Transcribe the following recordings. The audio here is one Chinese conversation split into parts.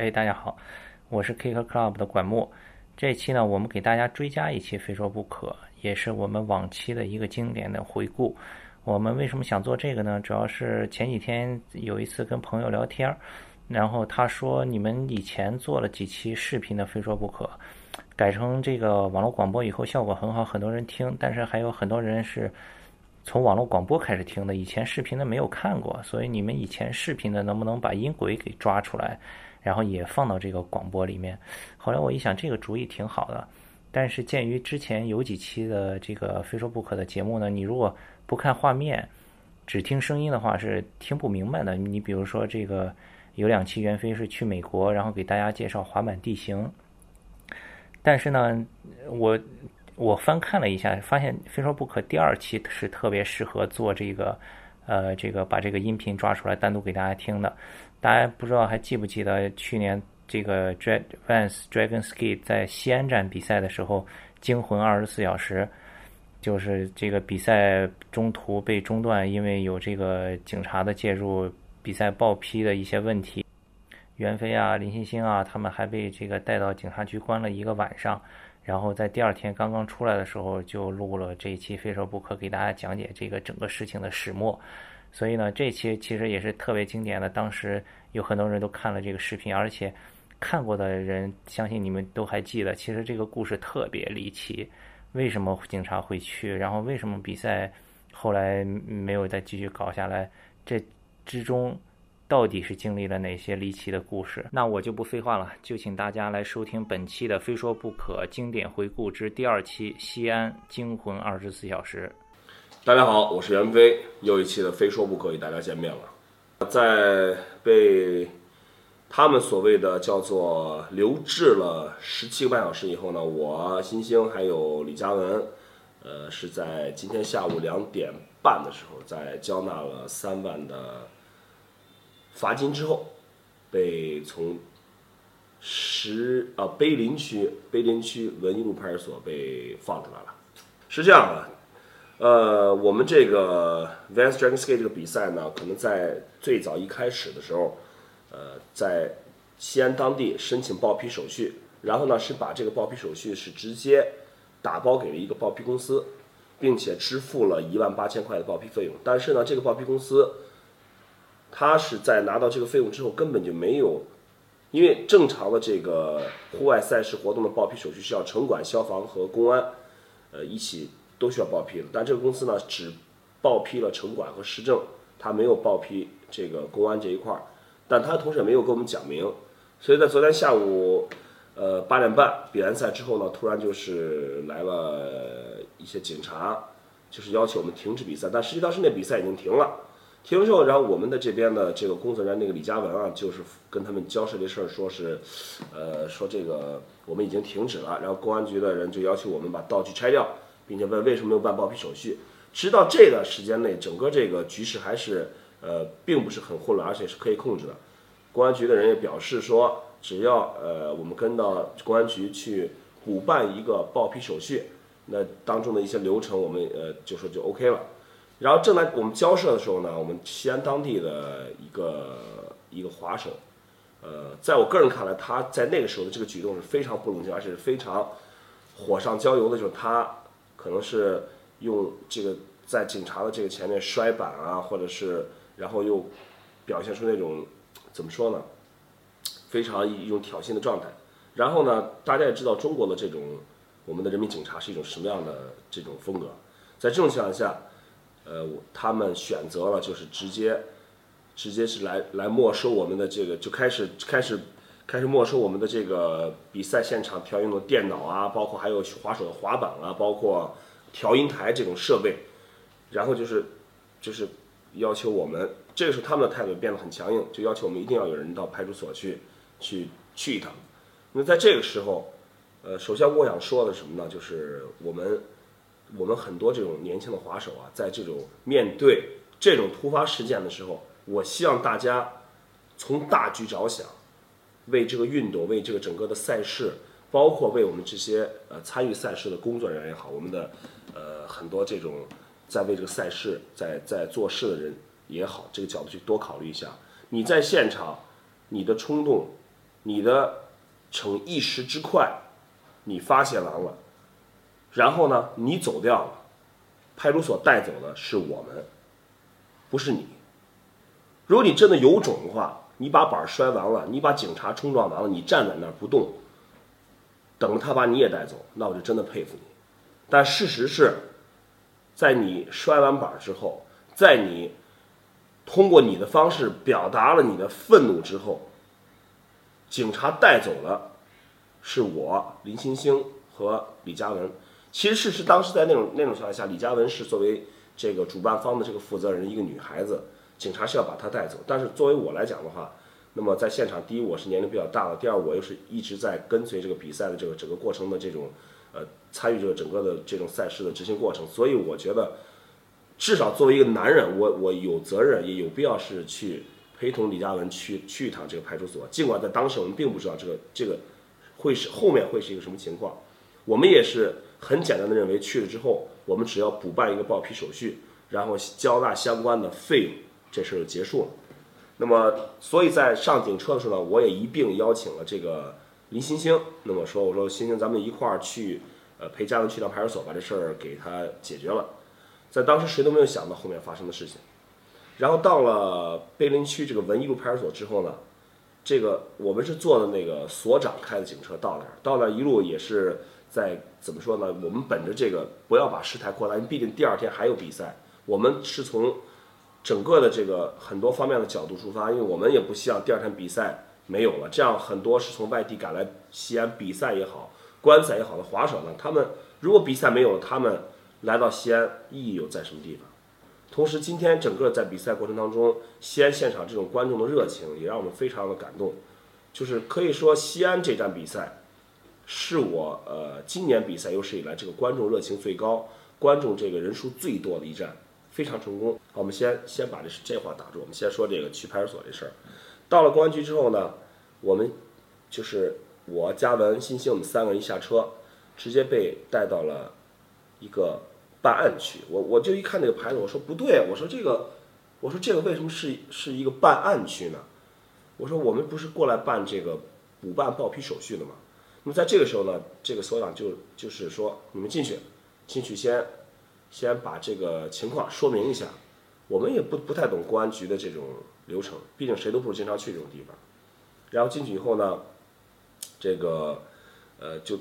哎，大家好，我是 Kick Club 的管木。这期呢，我们给大家追加一期《非说不可》，也是我们往期的一个经典的回顾。我们为什么想做这个呢？主要是前几天有一次跟朋友聊天，然后他说你们以前做了几期视频的《非说不可》，改成这个网络广播以后效果很好，很多人听，但是还有很多人是。从网络广播开始听的，以前视频的没有看过，所以你们以前视频的能不能把音轨给抓出来，然后也放到这个广播里面？后来我一想，这个主意挺好的，但是鉴于之前有几期的这个非说不可的节目呢，你如果不看画面，只听声音的话是听不明白的。你比如说这个有两期袁飞是去美国，然后给大家介绍滑板地形，但是呢，我。我翻看了一下，发现《非说不可》第二期是特别适合做这个，呃，这个把这个音频抓出来单独给大家听的。大家不知道还记不记得去年这个 Drag Vans Dragon Ski 在西安站比赛的时候，惊魂二十四小时，就是这个比赛中途被中断，因为有这个警察的介入，比赛报批的一些问题。袁飞啊、林欣欣啊，他们还被这个带到警察局关了一个晚上。然后在第二天刚刚出来的时候，就录了这一期《非说不可》，给大家讲解这个整个事情的始末。所以呢，这期其实也是特别经典的。当时有很多人都看了这个视频，而且看过的人，相信你们都还记得。其实这个故事特别离奇，为什么警察会去？然后为什么比赛后来没有再继续搞下来？这之中。到底是经历了哪些离奇的故事？那我就不废话了，就请大家来收听本期的《非说不可》经典回顾之第二期《西安惊魂二十四小时》。大家好，我是袁飞，又一期的《非说不可》与大家见面了。在被他们所谓的叫做留置了十七个半小时以后呢，我新星还有李佳文，呃，是在今天下午两点半的时候，在交纳了三万的。罚金之后，被从石啊碑林区碑林区文艺路派出所被放出来了。是这样的，呃，我们这个 Vans Dragon Skate 这个比赛呢，可能在最早一开始的时候，呃，在西安当地申请报批手续，然后呢是把这个报批手续是直接打包给了一个报批公司，并且支付了一万八千块的报批费用。但是呢，这个报批公司。他是在拿到这个费用之后，根本就没有，因为正常的这个户外赛事活动的报批手续是要城管、消防和公安，呃，一起都需要报批的。但这个公司呢，只报批了城管和市政，他没有报批这个公安这一块儿。但他同时也没有跟我们讲明，所以在昨天下午，呃，八点半比完赛之后呢，突然就是来了一些警察，就是要求我们停止比赛。但实际当时那比赛已经停了。停了之后，然后我们的这边的这个工作人员那个李嘉文啊，就是跟他们交涉这事儿，说是，呃，说这个我们已经停止了。然后公安局的人就要求我们把道具拆掉，并且问为什么没有办报批手续。直到这段时间内，整个这个局势还是呃，并不是很混乱，而且是可以控制的。公安局的人也表示说，只要呃我们跟到公安局去补办一个报批手续，那当中的一些流程我们呃就说就 OK 了。然后正在我们交涉的时候呢，我们西安当地的一个一个滑手，呃，在我个人看来，他在那个时候的这个举动是非常不冷静，而且是非常火上浇油的。就是他可能是用这个在警察的这个前面摔板啊，或者是然后又表现出那种怎么说呢，非常一种挑衅的状态。然后呢，大家也知道中国的这种我们的人民警察是一种什么样的这种风格，在这种情况下。呃，他们选择了就是直接，直接是来来没收我们的这个，就开始开始开始没收我们的这个比赛现场调用的电脑啊，包括还有滑手的滑板啊，包括调音台这种设备，然后就是就是要求我们，这个时候他们的态度变得很强硬，就要求我们一定要有人到派出所去去去一趟。那在这个时候，呃，首先我想说的什么呢？就是我们。我们很多这种年轻的滑手啊，在这种面对这种突发事件的时候，我希望大家从大局着想，为这个运动，为这个整个的赛事，包括为我们这些呃参与赛事的工作人员也好，我们的呃很多这种在为这个赛事在在做事的人也好，这个角度去多考虑一下。你在现场，你的冲动，你的逞一时之快，你发泄完了，然后呢，你走掉了，派出所带走的是我们，不是你。如果你真的有种的话，你把板摔完了，你把警察冲撞完了，你站在那儿不动，等着他把你也带走，那我就真的佩服你。但事实是，在你摔完板之后，在你通过你的方式表达了你的愤怒之后，警察带走了是我林星星和李嘉文。其实事实当时在那种那种情况下，李嘉文是作为这个主办方的这个负责人，一个女孩子，警察是要把她带走。但是作为我来讲的话，那么在现场，第一我是年龄比较大的，第二我又是一直在跟随这个比赛的这个整个过程的这种呃参与这个整个的这种赛事的执行过程，所以我觉得至少作为一个男人，我我有责任也有必要是去陪同李嘉文去去一趟这个派出所。尽管在当时我们并不知道这个这个会是后面会是一个什么情况，我们也是很简单的认为去了之后，我们只要补办一个报批手续，然后交纳相关的费用，这事儿就结束了。那么，所以在上警车的时候呢，我也一并邀请了这个林星星。那么说，我说星星，咱们一块儿去，呃，陪家人去趟派出所，把这事儿给他解决了。在当时谁都没有想到后面发生的事情。然后到了碑林区这个文一路派出所之后呢，这个我们是坐的那个所长开的警车到那儿，到那儿一路也是在怎么说呢？我们本着这个不要把事态扩大，因为毕竟第二天还有比赛，我们是从。整个的这个很多方面的角度出发，因为我们也不希望第二天比赛没有了，这样很多是从外地赶来西安比赛也好、观赛也好的滑手呢，他们如果比赛没有了，他们来到西安意义又在什么地方？同时，今天整个在比赛过程当中，西安现场这种观众的热情也让我们非常的感动，就是可以说西安这站比赛是我呃今年比赛有史以来这个观众热情最高、观众这个人数最多的一站。非常成功。好，我们先先把这这话打住。我们先说这个去派出所这事儿。到了公安局之后呢，我们就是我、嘉文、欣欣，我们三个人一下车，直接被带到了一个办案区。我我就一看那个牌子，我说不对，我说这个，我说这个为什么是是一个办案区呢？我说我们不是过来办这个补办报批手续的吗？那么在这个时候呢，这个所长就就是说，你们进去，进去先。先把这个情况说明一下，我们也不不太懂公安局的这种流程，毕竟谁都不是经常去这种地方。然后进去以后呢，这个呃，就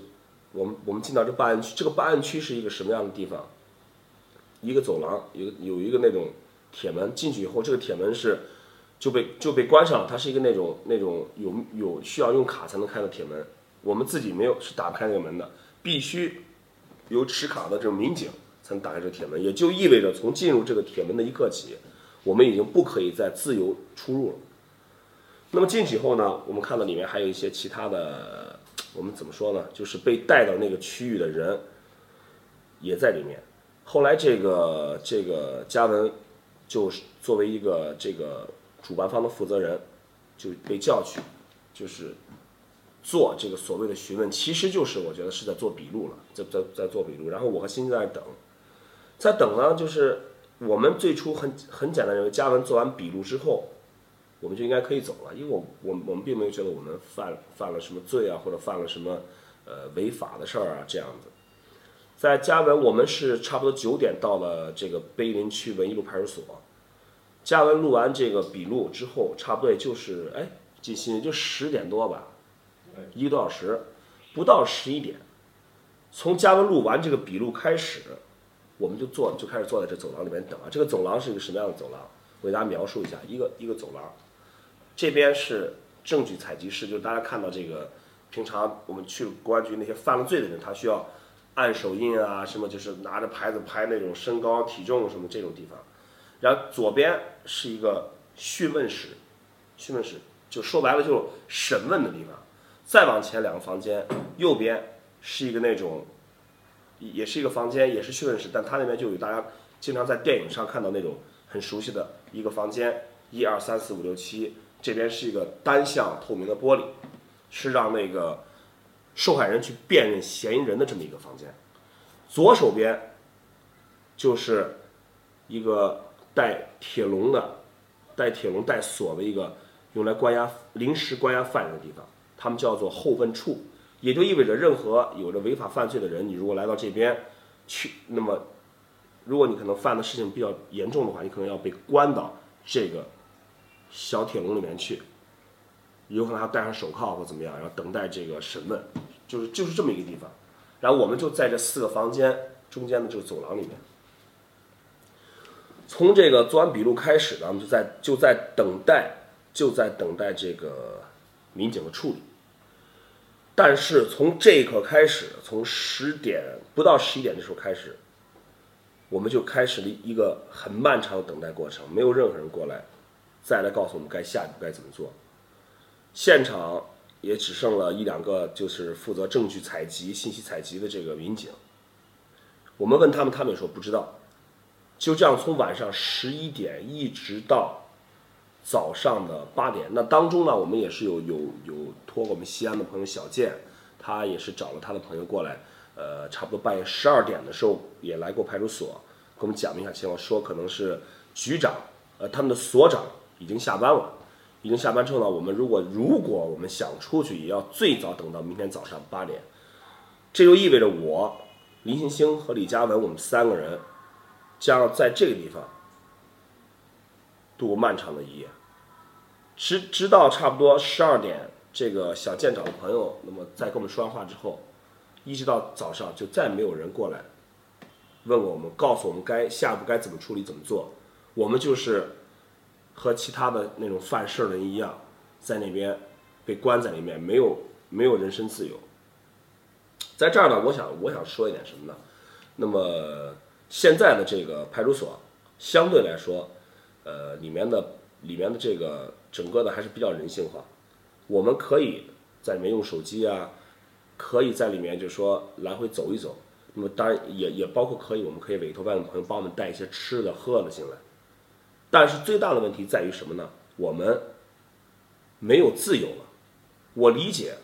我们我们进到这办案区，这个办案区是一个什么样的地方？一个走廊，有有一个那种铁门，进去以后，这个铁门是就被就被关上了，它是一个那种那种有有需要用卡才能开的铁门，我们自己没有是打不开那个门的，必须有持卡的这种民警。才能打开这个铁门，也就意味着从进入这个铁门的一刻起，我们已经不可以再自由出入了。那么进去以后呢，我们看到里面还有一些其他的，我们怎么说呢？就是被带到那个区域的人也在里面。后来这个这个嘉文就是作为一个这个主办方的负责人，就被叫去，就是做这个所谓的询问，其实就是我觉得是在做笔录了，在在在做笔录。然后我和欣欣在等。在等呢，就是我们最初很很简单认为，嘉文做完笔录之后，我们就应该可以走了，因为我我我们并没有觉得我们犯犯了什么罪啊，或者犯了什么呃违法的事儿啊这样子。在嘉文，我们是差不多九点到了这个碑林区文艺路派出所。嘉文录完这个笔录之后，差不多也就是哎，近心就十点多吧，一个多小时，不到十一点，从嘉文录完这个笔录开始。我们就坐，就开始坐在这走廊里面等啊。这个走廊是一个什么样的走廊？我给大家描述一下，一个一个走廊，这边是证据采集室，就是大家看到这个，平常我们去公安局那些犯了罪的人，他需要按手印啊，什么就是拿着牌子拍那种身高体重什么这种地方。然后左边是一个讯问室，讯问室就说白了就是审问的地方。再往前两个房间，右边是一个那种。也是一个房间，也是讯问室，但他那边就有大家经常在电影上看到那种很熟悉的一个房间，一二三四五六七，这边是一个单向透明的玻璃，是让那个受害人去辨认嫌疑人的这么一个房间。左手边就是一个带铁笼的、带铁笼带锁的一个用来关押临时关押犯人的地方，他们叫做后问处，也就意味着任何有着违法犯罪的人，你如果来到这边去，那么如果你可能犯的事情比较严重的话，你可能要被关到这个小铁笼里面去，有可能还要戴上手铐或怎么样，然后等待这个审问，就是就是这么一个地方。然后我们就在这四个房间中间的这个走廊里面。从这个做完笔录开始呢，我们就在就在等待，就在等待这个民警的处理。但是从这一刻开始，从十点不到十一点的时候开始，我们就开始了一个很漫长的等待过程，没有任何人过来再来告诉我们该下一步该怎么做。现场也只剩了一两个，就是负责证据采集、信息采集的这个民警。我们问他们，他们也说不知道。就这样，从晚上十一点一直到早上的八点，那当中呢，我们也是有有有托我们西安的朋友小健，他也是找了他的朋友过来，呃，差不多半夜十二点的时候也来过派出所，跟我们讲了一下情况，说可能是局长，呃，他们的所长已经下班了，已经下班之后呢，我们如果如果我们想出去，也要最早等到明天早上八点，这就意味着我林星星和李嘉文我们三个人。将要在这个地方度过漫长的一夜，直直到差不多十二点，这个小舰长的朋友，那么在跟我们说完话之后，一直到早上就再没有人过来问我们，告诉我们该下一步该怎么处理怎么做。我们就是和其他的那种犯事的人一样，在那边被关在里面，没有没有人身自由。在这儿呢，我想我想说一点什么呢？那么。现在的这个派出所相对来说，呃，里面的里面的这个整个的还是比较人性化。我们可以在里面用手机啊，可以在里面就说来回走一走。那么当然也也包括可以，我们可以委托外面朋友帮我们带一些吃的喝的进来。但是最大的问题在于什么呢？我们没有自由了。我理解，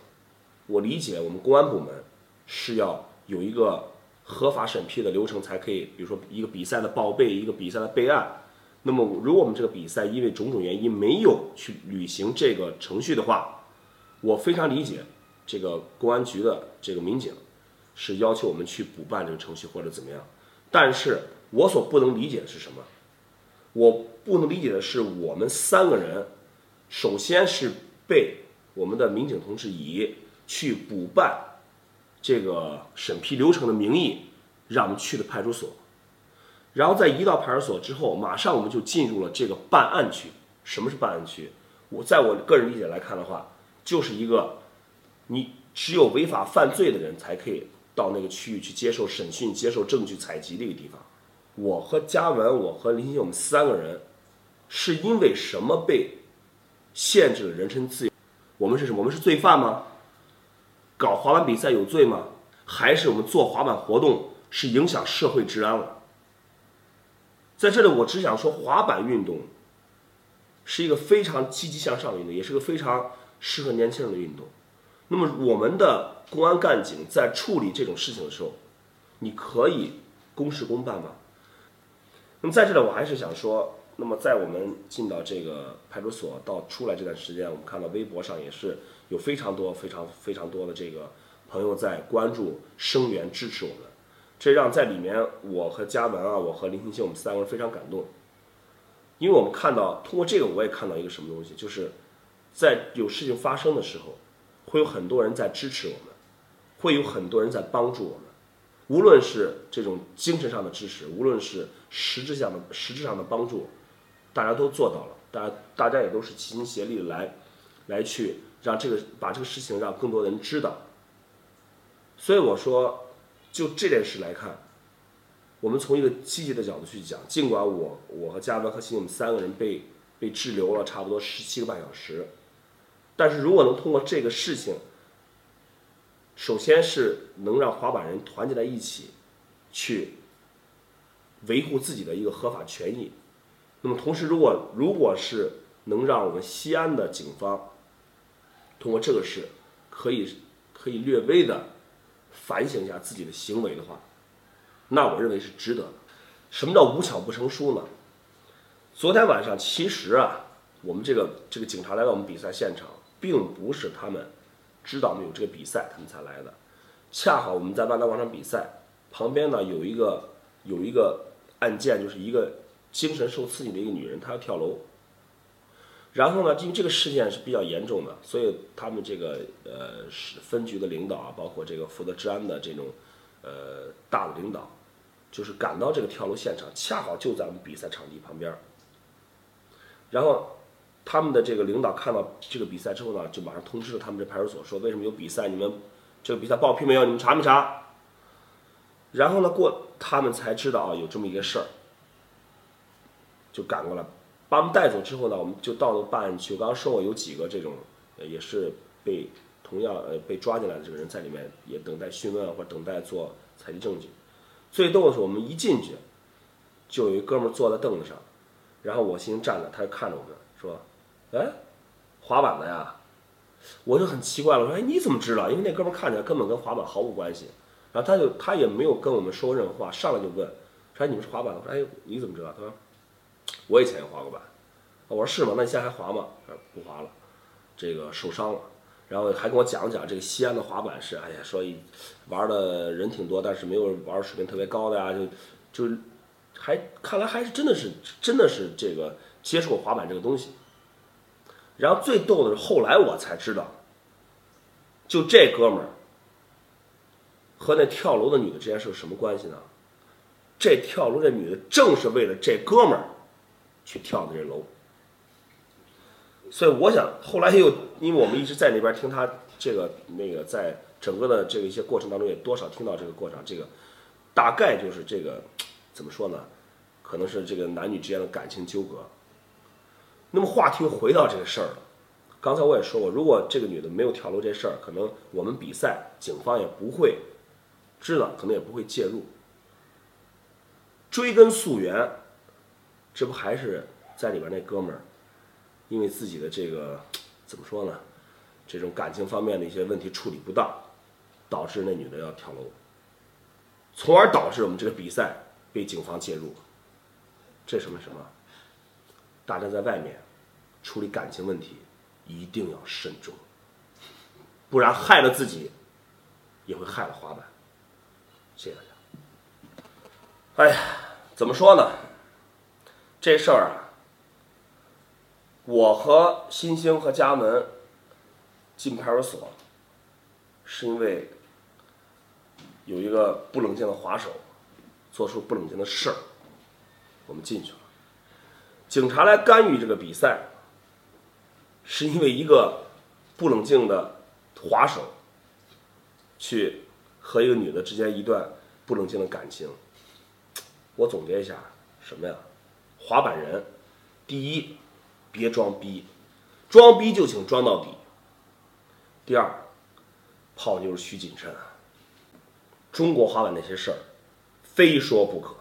我理解，我们公安部门是要有一个。合法审批的流程才可以，比如说一个比赛的报备，一个比赛的备案。那么，如果我们这个比赛因为种种原因没有去履行这个程序的话，我非常理解这个公安局的这个民警是要求我们去补办这个程序或者怎么样。但是我所不能理解的是什么？我不能理解的是，我们三个人首先是被我们的民警同志以去补办。这个审批流程的名义，让我们去的派出所，然后在一到派出所之后，马上我们就进入了这个办案区。什么是办案区？我在我个人理解来看的话，就是一个你只有违法犯罪的人才可以到那个区域去接受审讯、接受证据采集的一个地方。我和嘉文，我和林鑫，我们三个人是因为什么被限制了人身自由？我们是什么？我们是罪犯吗？搞滑板比赛有罪吗？还是我们做滑板活动是影响社会治安了？在这里，我只想说，滑板运动是一个非常积极向上的运动，也是个非常适合年轻人的运动。那么，我们的公安干警在处理这种事情的时候，你可以公事公办吗？那么，在这里，我还是想说，那么在我们进到这个派出所到出来这段时间，我们看到微博上也是。有非常多、非常、非常多的这个朋友在关注、声援、支持我们，这让在里面我和嘉文啊，我和林星星，我们三个人非常感动，因为我们看到通过这个，我也看到一个什么东西，就是在有事情发生的时候，会有很多人在支持我们，会有很多人在帮助我们，无论是这种精神上的支持，无论是实质上的实质上的帮助，大家都做到了，大家大家也都是齐心协力的来来去。让这个把这个事情让更多人知道，所以我说，就这件事来看，我们从一个积极的角度去讲，尽管我我和嘉文和新我们三个人被被滞留了差不多十七个半小时，但是如果能通过这个事情，首先是能让滑板人团结在一起，去维护自己的一个合法权益，那么同时如果如果是能让我们西安的警方。通过这个事，可以可以略微的反省一下自己的行为的话，那我认为是值得的。什么叫无巧不成书呢？昨天晚上其实啊，我们这个这个警察来到我们比赛现场，并不是他们知道我们有这个比赛，他们才来的。恰好我们在万达广场比赛旁边呢，有一个有一个案件，就是一个精神受刺激的一个女人，她要跳楼。然后呢，因为这个事件是比较严重的，所以他们这个呃是分局的领导啊，包括这个负责治安的这种呃大的领导，就是赶到这个跳楼现场，恰好就在我们比赛场地旁边。然后他们的这个领导看到这个比赛之后呢，就马上通知了他们这派出所，说为什么有比赛？你们这个比赛报批没有？你们查没查？然后呢，过他们才知道啊，有这么一个事儿，就赶过来，把我们带走之后呢，我们就到了办案区。我刚刚说过有几个这种，呃也是被同样呃被抓进来的这个人在里面也等待讯问或者等待做采集证据。最逗的是，我们一进去，就有一哥们坐在凳子上，然后我先站着，他就看着我们说：“哎，滑板的呀。”我就很奇怪了，我说：“哎，你怎么知道？因为那哥们看起来根本跟滑板毫无关系。”然后他就他也没有跟我们说任何话，上来就问：“说你们是滑板的？”我说：“哎，你怎么知道？”他说：“我以前也滑过板。”我说：“是吗？那你现在还滑吗？”他说：“不滑了，这个受伤了。”然后还跟我讲讲这个西安的滑板是，哎呀，所以玩的人挺多，但是没有玩水平特别高的呀，就就还看来还是真的是真的是这个接触过滑板这个东西。然后最逗的是，后来我才知道，就这哥们儿和那跳楼的女的之间是有什么关系呢？这跳楼这女的正是为了这哥们儿去跳的这楼。所以我想，后来又因为我们一直在那边听他这个那个，在整个的这个一些过程当中，也多少听到这个过程，这个大概就是这个怎么说呢？可能是这个男女之间的感情纠葛。那么话题回到这个事儿了。刚才我也说过，如果这个女的没有跳楼这事儿，可能我们比赛警方也不会知道，可能也不会介入。追根溯源，这不还是在里边那哥们儿，因为自己的这个怎么说呢，这种感情方面的一些问题处理不当，导致那女的要跳楼，从而导致我们这个比赛被警方介入。这什么什么？大家在外面处理感情问题一定要慎重，不然害了自己，也会害了滑板。谢谢大家。哎呀，怎么说呢？这事儿啊，我和新兴和佳门进派出所，是因为有一个不冷静的滑手做出不冷静的事儿，我们进去了。警察来干预这个比赛，是因为一个不冷静的滑手去和一个女的之间一段不冷静的感情。我总结一下，什么呀？滑板人，第一，别装逼，装逼就请装到底。第二，泡妞需谨慎。中国滑板那些事儿，非说不可。